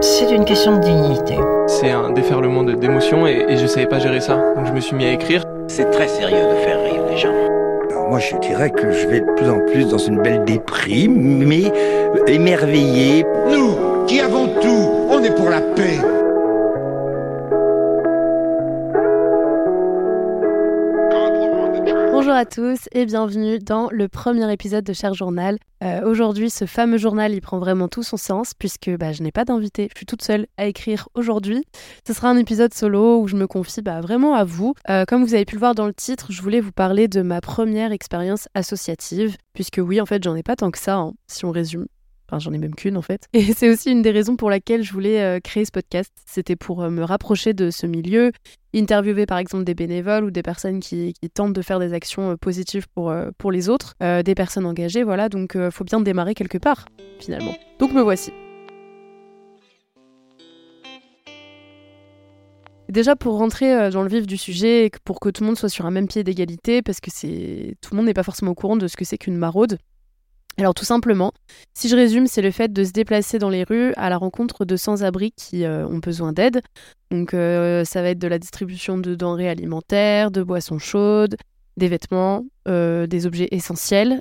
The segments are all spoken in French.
C'est une question de dignité. C'est un déferlement de- d'émotions et, et je savais pas gérer ça. Donc je me suis mis à écrire. C'est très sérieux de faire rire les gens. Alors moi, je dirais que je vais de plus en plus dans une belle déprime, mais émerveillé. Nous, qui avons tout, on est pour la paix. Bonjour à tous et bienvenue dans le premier épisode de Cher Journal. Euh, Aujourd'hui, ce fameux journal, il prend vraiment tout son sens puisque bah, je n'ai pas d'invité, je suis toute seule à écrire aujourd'hui. Ce sera un épisode solo où je me confie bah, vraiment à vous. Euh, comme vous avez pu le voir dans le titre, je voulais vous parler de ma première expérience associative puisque oui, en fait, j'en ai pas tant que ça, hein, si on résume. Enfin, j'en ai même qu'une en fait. Et c'est aussi une des raisons pour laquelle je voulais euh, créer ce podcast. C'était pour me rapprocher de ce milieu, interviewer par exemple des bénévoles ou des personnes qui, tentent de faire des actions euh, positives pour, euh, pour les autres, euh, des personnes engagées, voilà. Donc, faut bien démarrer quelque part, finalement. Donc, me voici. Déjà pour rentrer dans le vif du sujet, pour que tout le monde soit sur un même pied d'égalité, parce que tout le monde n'est pas forcément au courant de ce que c'est qu'une maraude. Alors tout simplement, si je résume, c'est le fait de se déplacer dans les rues à la rencontre de sans-abri qui euh, ont besoin d'aide. Donc euh, ça va être de la distribution de denrées alimentaires, de boissons chaudes, des vêtements, euh, des objets essentiels,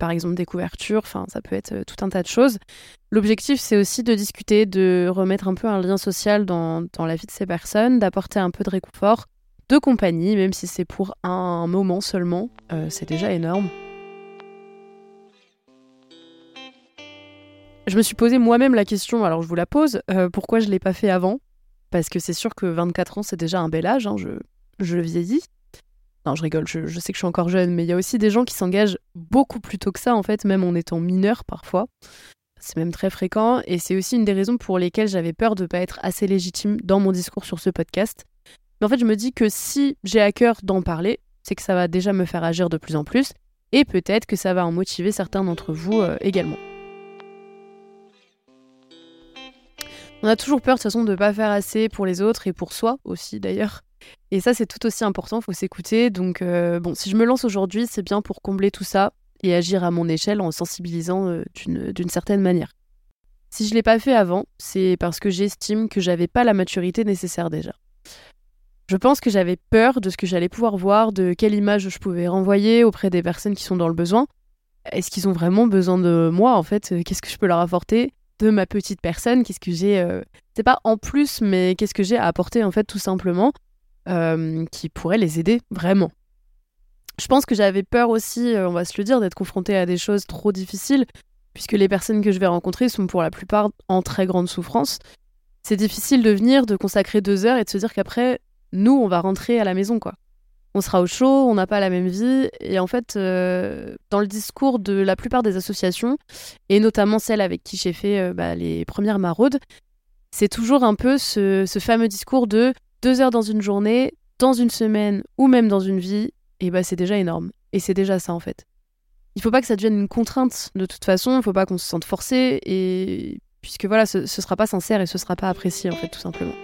par exemple des couvertures, enfin ça peut être tout un tas de choses. L'objectif c'est aussi de discuter, de remettre un peu un lien social dans, dans la vie de ces personnes, d'apporter un peu de réconfort, de compagnie, même si c'est pour un moment seulement, c'est déjà énorme. Je me suis posé moi-même la question, alors je vous la pose, euh, pourquoi je ne l'ai pas fait avant? Parce que c'est sûr que 24 ans, c'est déjà un bel âge, hein, je, je vieillis. Non, je rigole, je, sais que je suis encore jeune, mais il y a aussi des gens qui s'engagent beaucoup plus tôt que ça, en fait, même en étant mineur parfois. C'est même très fréquent, et c'est aussi une des raisons pour lesquelles j'avais peur de ne pas être assez légitime dans mon discours sur ce podcast. Mais en fait, je me dis que si j'ai à cœur d'en parler, c'est que ça va déjà me faire agir de plus en plus, et peut-être que ça va en motiver certains d'entre vous euh, également. On a toujours peur de toute façon de pas faire assez pour les autres et pour soi aussi d'ailleurs. Et ça c'est tout aussi important, faut s'écouter. Donc euh, bon, si je me lance aujourd'hui, c'est bien pour combler tout ça et agir à mon échelle en sensibilisant euh, d'une d'une certaine manière. Si je l'ai pas fait avant, c'est parce que j'estime que j'avais pas la maturité nécessaire déjà. Je pense que j'avais peur de ce que j'allais pouvoir voir, de quelle image je pouvais renvoyer auprès des personnes qui sont dans le besoin. Est-ce qu'ils ont vraiment besoin de moi en fait? Qu'est-ce que je peux leur apporter? De ma petite personne, qu'est-ce que j'ai, euh, c'est pas en plus, mais qu'est-ce que j'ai à apporter en fait tout simplement, euh, qui pourrait les aider vraiment. Je pense que j'avais peur aussi, euh, on va se le dire, d'être confrontée à des choses trop difficiles, puisque les personnes que je vais rencontrer sont pour la plupart en très grande souffrance. C'est difficile de venir, de consacrer deux heures et de se dire qu'après, nous, on va rentrer à la maison, quoi. On sera au chaud, on n'a pas la même vie, et en fait, euh, dans le discours de la plupart des associations, et notamment celle avec qui j'ai fait euh, bah, les premières maraudes, c'est toujours un peu ce, fameux discours de deux heures dans une journée, dans une semaine ou même dans une vie, et bah c'est déjà énorme. Et c'est déjà ça en fait. Il faut pas que ça devienne une contrainte de toute façon, il faut pas qu'on se sente forcé, et puisque voilà, ce, ce sera pas sincère et ce sera pas apprécié en fait tout simplement.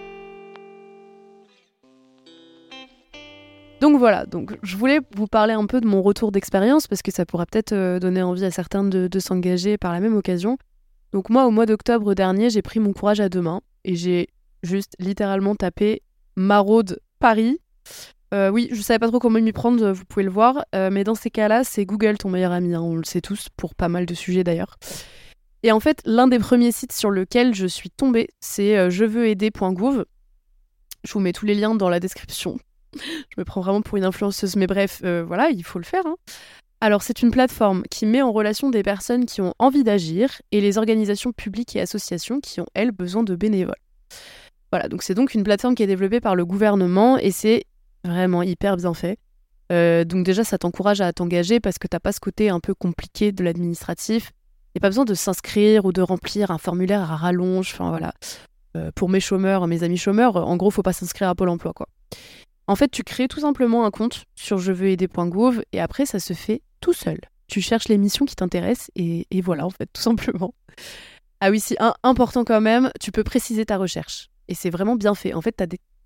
Donc voilà, donc je voulais vous parler un peu de mon retour d'expérience parce que ça pourra peut-être euh, donner envie à certains de, s'engager par la même occasion. Donc moi, au mois d'octobre dernier, j'ai pris mon courage à deux mains et j'ai juste littéralement tapé Maraude Paris. Euh, oui, je savais pas trop comment m'y prendre, vous pouvez le voir, euh, mais dans ces cas-là, c'est Google ton meilleur ami, hein, on le sait tous, pour pas mal de sujets d'ailleurs. Et en fait, l'un des premiers sites sur lequel je suis tombée, c'est euh, jeveuxaider.gouv. Je vous mets tous les liens dans la description je me prends vraiment pour une influenceuse, mais bref, euh, voilà, il faut le faire. hein. Alors, c'est une plateforme qui met en relation des personnes qui ont envie d'agir et les organisations publiques et associations qui ont, elles, besoin de bénévoles. Voilà, donc c'est donc une plateforme qui est développée par le gouvernement et c'est vraiment hyper bien fait. Euh, donc déjà, ça t'encourage à t'engager parce que t'as pas ce côté un peu compliqué de l'administratif. Il a pas besoin de s'inscrire ou de remplir un formulaire à rallonge. Enfin voilà. Euh, pour mes chômeurs, mes amis chômeurs, en gros, faut pas s'inscrire à Pôle emploi, quoi. En fait, tu crées tout simplement un compte sur jeveuxaider.gouv et après, ça se fait tout seul. Tu cherches les missions qui t'intéressent et, voilà, en fait, tout simplement. Ah oui, si, un, important quand même, tu peux préciser ta recherche. Et c'est vraiment bien fait. En fait, tu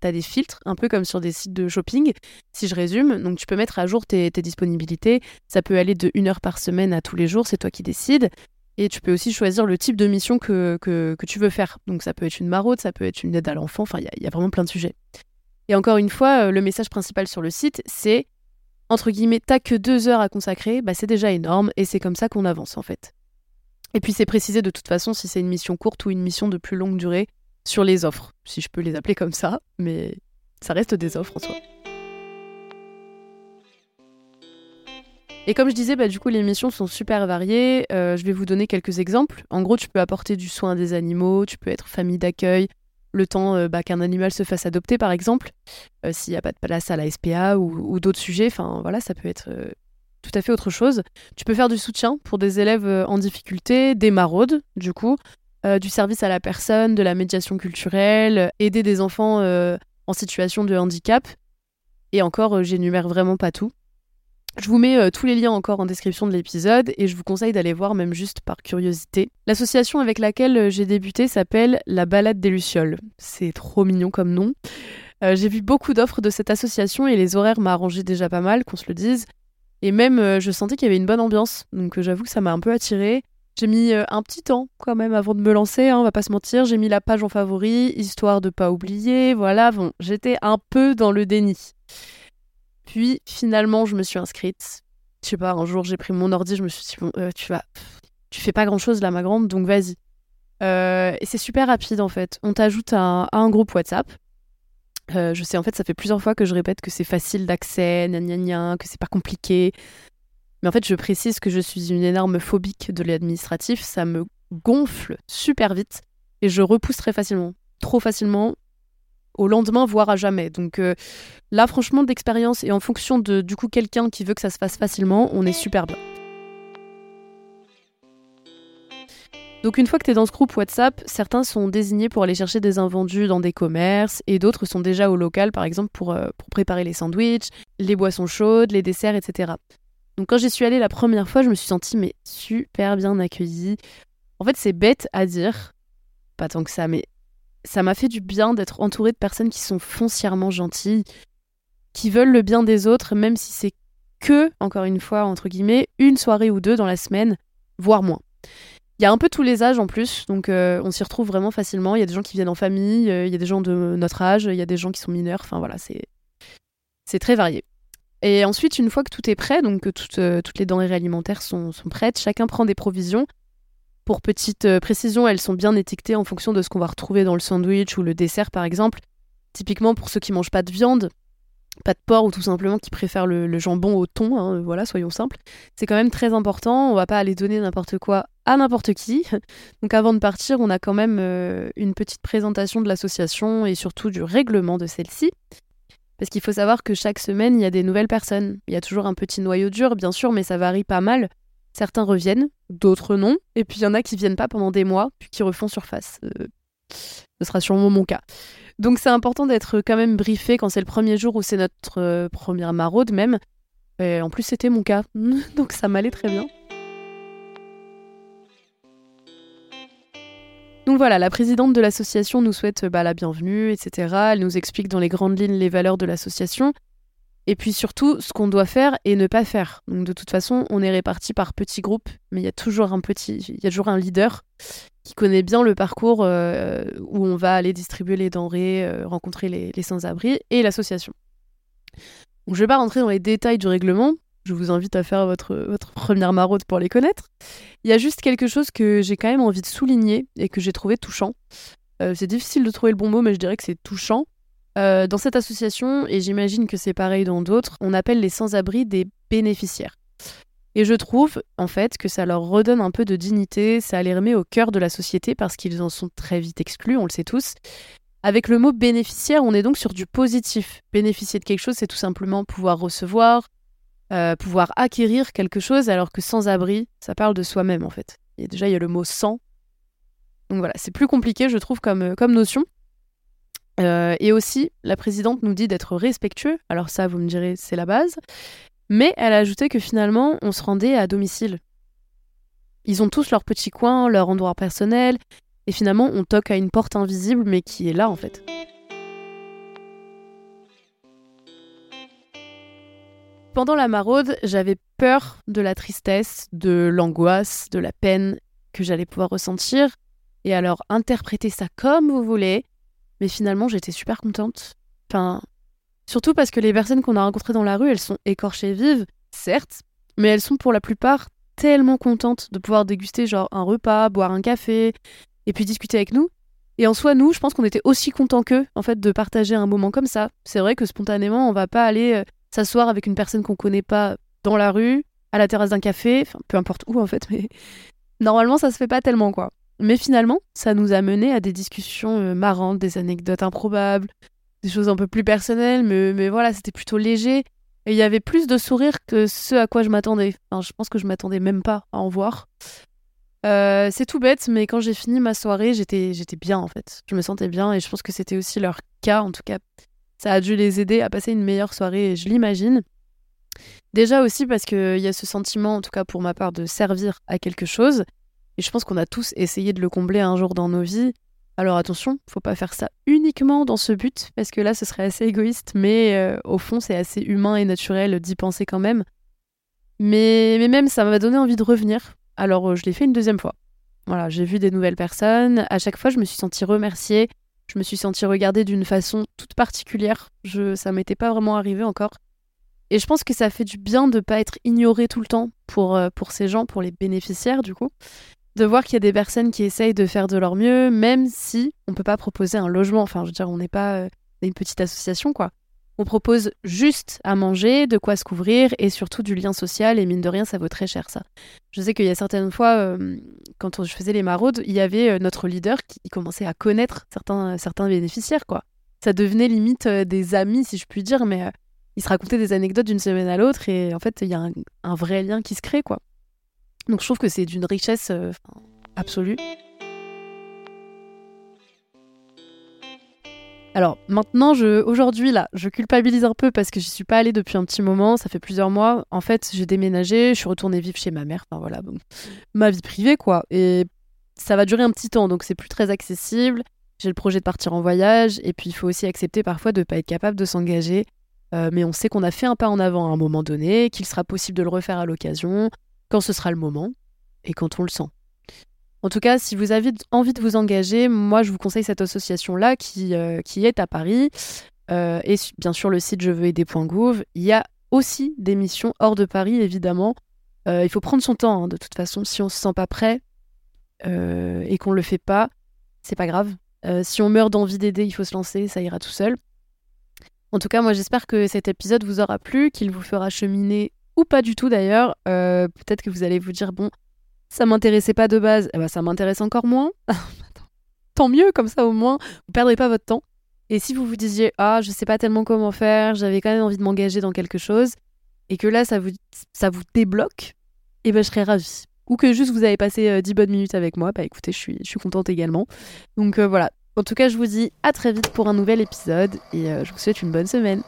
as des, filtres, un peu comme sur des sites de shopping, si je résume. Donc, tu peux mettre à jour tes, disponibilités. Ça peut aller de une heure par semaine à tous les jours, c'est toi qui décides. Et tu peux aussi choisir le type de mission que, tu veux faire. Donc ça peut être une maraude, ça peut être une aide à l'enfant, enfin il y a vraiment plein de sujets. Et encore une fois, euh, le message principal sur le site, c'est, entre guillemets, t'as que deux heures à consacrer, bah c'est déjà énorme, et c'est comme ça qu'on avance en fait. Et puis c'est précisé de toute façon si c'est une mission courte ou une mission de plus longue durée sur les offres, si je peux les appeler comme ça, mais ça reste des offres en soi. Et comme je disais, bah, du coup, les missions sont super variées. Euh, je vais vous donner quelques exemples. En gros, tu peux apporter du soin à des animaux, tu peux être famille d'accueil, le temps euh, bah, qu'un animal se fasse adopter, par exemple, euh, s'il n'y a pas de place à la SPA ou, d'autres sujets. Enfin, voilà, ça peut être euh, tout à fait autre chose. Tu peux faire du soutien pour des élèves en difficulté, des maraudes, du coup, du service à la personne, de la médiation culturelle, aider des enfants en situation de handicap. Et encore, j'énumère vraiment pas tout. Je vous mets euh, tous les liens encore en description de l'épisode et je vous conseille d'aller voir même juste par curiosité. L'association avec laquelle euh, j'ai débuté s'appelle La Balade des Lucioles. C'est trop mignon comme nom. Euh, j'ai vu beaucoup d'offres de cette association et les horaires m'arrangeaient déjà pas mal, qu'on se le dise. Et même, je sentais qu'il y avait une bonne ambiance. Donc j'avoue que ça m'a un peu attirée. J'ai mis un petit temps quand même avant de me lancer, hein, on va pas se mentir. J'ai mis la page en favori, histoire de pas oublier. Voilà, bon, j'étais un peu dans le déni. Puis finalement, je me suis inscrite. Je sais pas, un jour j'ai pris mon ordi, je me suis dit, bon, euh, tu vas. Tu fais pas grand chose là, ma grande, donc vas-y. Euh, et c'est super rapide en fait. On t'ajoute à, un- groupe WhatsApp. Euh, je sais, en fait, ça fait plusieurs fois que je répète que c'est facile d'accès, que c'est pas compliqué. Mais en fait, je précise que je suis une énorme phobique de l'administratif. Ça me gonfle super vite et je repousse très facilement. Trop facilement, au lendemain, voire à jamais. Donc euh, là, franchement, d'expérience et en fonction de du coup quelqu'un qui veut que ça se fasse facilement, on est super bien. Donc une fois que tu es dans ce groupe WhatsApp, certains sont désignés pour aller chercher des invendus dans des commerces et d'autres sont déjà au local, par exemple, pour, euh, pour préparer les sandwichs, les boissons chaudes, les desserts, etc. Donc quand j'y suis allée la première fois, je me suis sentie mais super bien accueillie. En fait, c'est bête à dire, pas tant que ça, mais ça m'a fait du bien d'être entourée de personnes qui sont foncièrement gentilles, qui veulent le bien des autres, même si c'est que, encore une fois, entre guillemets, une soirée ou deux dans la semaine, voire moins. Il y a un peu tous les âges en plus, donc euh, on s'y retrouve vraiment facilement. Il y a des gens qui viennent en famille, euh, il y a des gens de notre âge, il y a des gens qui sont mineurs, enfin voilà, c'est très varié. Et ensuite, une fois que tout est prêt, donc que toutes, euh, les denrées alimentaires sont prêtes, chacun prend des provisions. Pour petite euh, précision, elles sont bien étiquetées en fonction de ce qu'on va retrouver dans le sandwich ou le dessert, par exemple. Typiquement, pour ceux qui mangent pas de viande, pas de porc ou tout simplement qui préfèrent le, jambon au thon, hein, voilà, soyons simples. C'est quand même très important. On va pas aller donner n'importe quoi à n'importe qui. Donc avant de partir, on a quand même euh, une petite présentation de l'association et surtout du règlement de celle-ci. Parce qu'il faut savoir que chaque semaine, il y a des nouvelles personnes. Il y a toujours un petit noyau dur, bien sûr, mais ça varie pas mal. Certains reviennent, d'autres non. Et puis il y en a qui viennent pas pendant des mois, puis qui refont surface. Euh, ce sera sûrement mon cas. Donc c'est important d'être quand même briefé quand c'est le premier jour ou c'est notre euh, première maraude même. Et en plus c'était mon cas, donc ça m'allait très bien. Donc voilà, la présidente de l'association nous souhaite bah, la bienvenue, etc. Elle nous explique dans les grandes lignes les valeurs de l'association. Et puis surtout, ce qu'on doit faire et ne pas faire. Donc de toute façon, on est répartis par petits groupes, mais il y a toujours un petit, il y a toujours un leader qui connaît bien le parcours euh, où on va aller distribuer les denrées, euh, rencontrer les, sans-abri et l'association. Je vais pas rentrer dans les détails du règlement. Je vous invite à faire votre, votre première maraude pour les connaître. Il y a juste quelque chose que j'ai quand même envie de souligner et que j'ai trouvé touchant. Euh, c'est difficile de trouver le bon mot, mais je dirais que c'est touchant. Euh, dans cette association, et j'imagine que c'est pareil dans d'autres, on appelle les sans-abri des bénéficiaires. Et je trouve, en fait, que ça leur redonne un peu de dignité, ça les remet au cœur de la société parce qu'ils en sont très vite exclus, on le sait tous. Avec le mot bénéficiaire, on est donc sur du positif. Bénéficier de quelque chose, c'est tout simplement pouvoir recevoir, euh, pouvoir acquérir quelque chose, alors que sans-abri, ça parle de soi-même, en fait. Et déjà, il y a le mot sans. Donc voilà, c'est plus compliqué, je trouve, comme, comme notion. Euh, et aussi, la présidente nous dit d'être respectueux. Alors ça, vous me direz, c'est la base. Mais elle a ajouté que finalement, on se rendait à domicile. Ils ont tous leur petit coin, leur endroit personnel, et finalement, on toque à une porte invisible, mais qui est là en fait. Pendant la maraude, j'avais peur de la tristesse, de l'angoisse, de la peine que j'allais pouvoir ressentir. Et alors, interprétez ça comme vous voulez. Mais finalement, j'étais super contente. Enfin, surtout parce que les personnes qu'on a rencontrées dans la rue, elles sont écorchées vives, certes, mais elles sont pour la plupart tellement contentes de pouvoir déguster genre un repas, boire un café, et puis discuter avec nous. Et en soi, nous, je pense qu'on était aussi contents qu'eux, en fait, de partager un moment comme ça. C'est vrai que spontanément, on va pas aller euh, s'asseoir avec une personne qu'on connaît pas dans la rue, à la terrasse d'un café, enfin, peu importe où en fait, mais normalement, ça se fait pas tellement, quoi. Mais finalement, ça nous a mené à des discussions euh, marrantes, des anecdotes improbables, des choses un peu plus personnelles, mais, voilà, c'était plutôt léger. Et il y avait plus de sourires que ce à quoi je m'attendais. Enfin, je pense que je m'attendais même pas à en voir. Euh, c'est tout bête, mais quand j'ai fini ma soirée, j'étais, j'étais bien en fait. Je me sentais bien et je pense que c'était aussi leur cas. En tout cas, ça a dû les aider à passer une meilleure soirée, je l'imagine. Déjà aussi parce qu'il y a ce sentiment, en tout cas pour ma part, de servir à quelque chose. Et je pense qu'on a tous essayé de le combler un jour dans nos vies. Alors attention, faut pas faire ça uniquement dans ce but, parce que là ce serait assez égoïste, mais euh, au fond c'est assez humain et naturel d'y penser quand même. Mais, mais même ça m'a donné envie de revenir, alors euh, je l'ai fait une deuxième fois. Voilà, j'ai vu des nouvelles personnes. À chaque fois, je me suis sentie remerciée. Je me suis sentie regardée d'une façon toute particulière. Je, ça m'était pas vraiment arrivé encore. Et je pense que ça fait du bien de ne pas être ignoré tout le temps pour, euh, pour ces gens, pour les bénéficiaires du coup. De voir qu'il y a des personnes qui essayent de faire de leur mieux, même si on peut pas proposer un logement. Enfin, je veux dire, on n'est pas euh, une petite association, quoi. On propose juste à manger, de quoi se couvrir et surtout du lien social. Et mine de rien, ça vaut très cher ça. Je sais qu'il y a certaines fois, euh, quand je faisais les maraudes, il y avait euh, notre leader qui commençait à connaître certains, certains bénéficiaires. quoi. Ça devenait limite des amis, si je puis dire, mais il se racontait des anecdotes d'une semaine à l'autre et en fait, il y a un, un, vrai lien qui se crée. quoi. Donc je trouve que c'est d'une richesse absolue. Alors maintenant, je, aujourd'hui là, je culpabilise un peu parce que j'y suis pas allée depuis un petit moment, ça fait plusieurs mois. En fait, j'ai déménagé, je suis retournée vivre chez ma mère, enfin voilà, ma vie privée quoi. Et ça va durer un petit temps, donc c'est plus très accessible. J'ai le projet de partir en voyage, et puis il faut aussi accepter parfois de ne pas être capable de s'engager. Euh, mais on sait qu'on a fait un pas en avant à un moment donné, qu'il sera possible de le refaire à l'occasion, quand ce sera le moment, et quand on le sent. En tout cas, si vous avez envie de vous engager, moi je vous conseille cette association-là qui, euh, qui est à Paris. Euh, et bien sûr le site je veux. Il y a aussi des missions hors de Paris, évidemment. Euh, il faut prendre son temps, hein, de toute façon. Si on se sent pas prêt et qu'on le fait pas, c'est pas grave. si on meurt d'envie d'aider, il faut se lancer, ça ira tout seul. En tout cas, moi j'espère que cet épisode vous aura plu, qu'il vous fera cheminer ou pas du tout d'ailleurs. Peut-être que vous allez vous dire, bon, ça m'intéressait pas de base, eh ben, ça m'intéresse encore moins. Tant mieux, comme ça au moins, vous perdrez pas votre temps. Et si vous vous disiez, ah, je sais pas tellement comment faire, j'avais quand même envie de m'engager dans quelque chose, et que là, ça vous, ça vous débloque, eh ben, je serais ravie. Ou que juste vous avez passé 10 euh, bonnes minutes avec moi, bah écoutez, je suis, je suis contente également. Donc euh, voilà. En tout cas, je vous dis à très vite pour un nouvel épisode, et euh, je vous souhaite une bonne semaine.